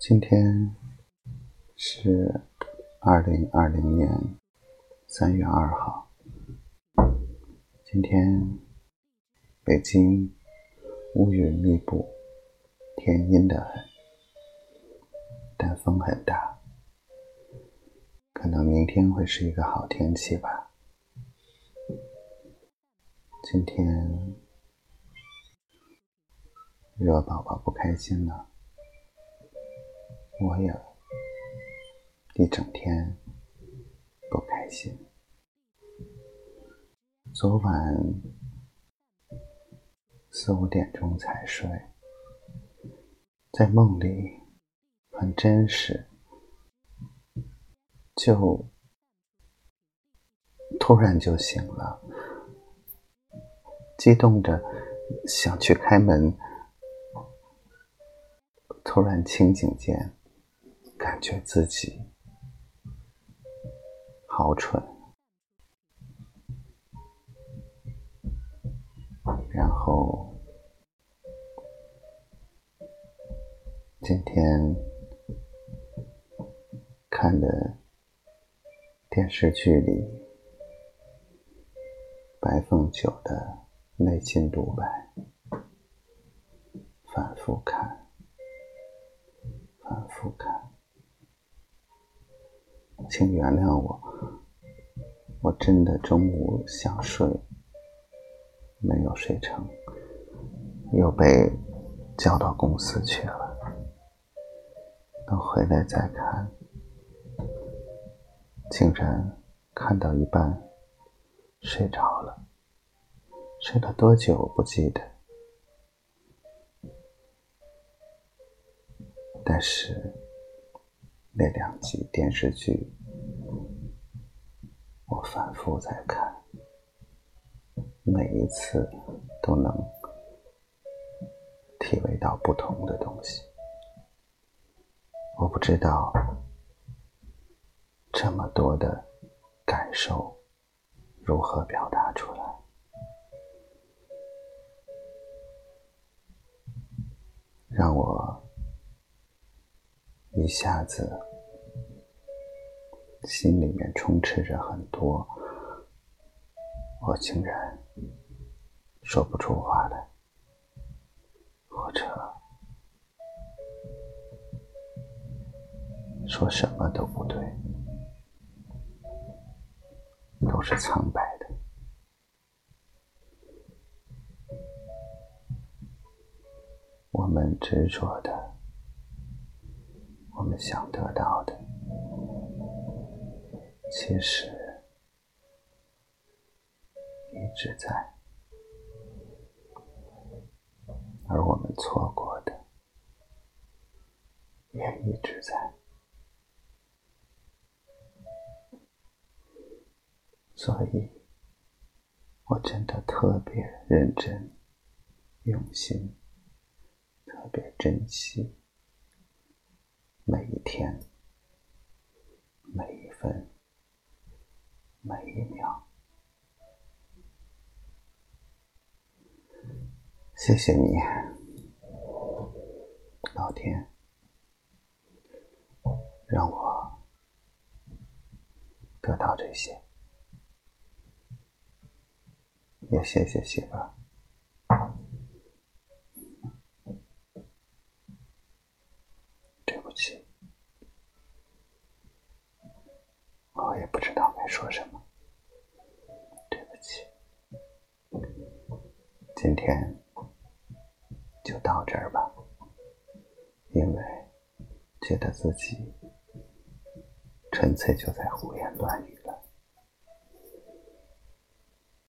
今天是二零二零年三月二号。今天北京乌云密布，天阴得很，但风很大，可能明天会是一个好天气吧。今天惹宝宝不开心了。我也一整天不开心。昨晚四五点钟才睡，在梦里很真实，就突然就醒了，激动着想去开门，突然清醒间。感觉自己好蠢，然后今天看的电视剧里白凤九的内心独白，反复看，反复看。请原谅我，我真的中午想睡，没有睡成，又被叫到公司去了。等回来再看，竟然看到一半睡着了，睡了多久不记得，但是那两集电视剧。我反复在看，每一次都能体味到不同的东西。我不知道这么多的感受如何表达出来，让我一下子。心里面充斥着很多，我竟然说不出话来，或者说什么都不对，都是苍白的。我们执着的，我们想得到的。其实一直在，而我们错过的也一直在，所以我真的特别认真、用心，特别珍惜每一天、每一。每一秒，谢谢你，老天，让我得到这些，也谢谢媳妇。对不起，我也不知道该说什么。今天就到这儿吧，因为觉得自己纯粹就在胡言乱语。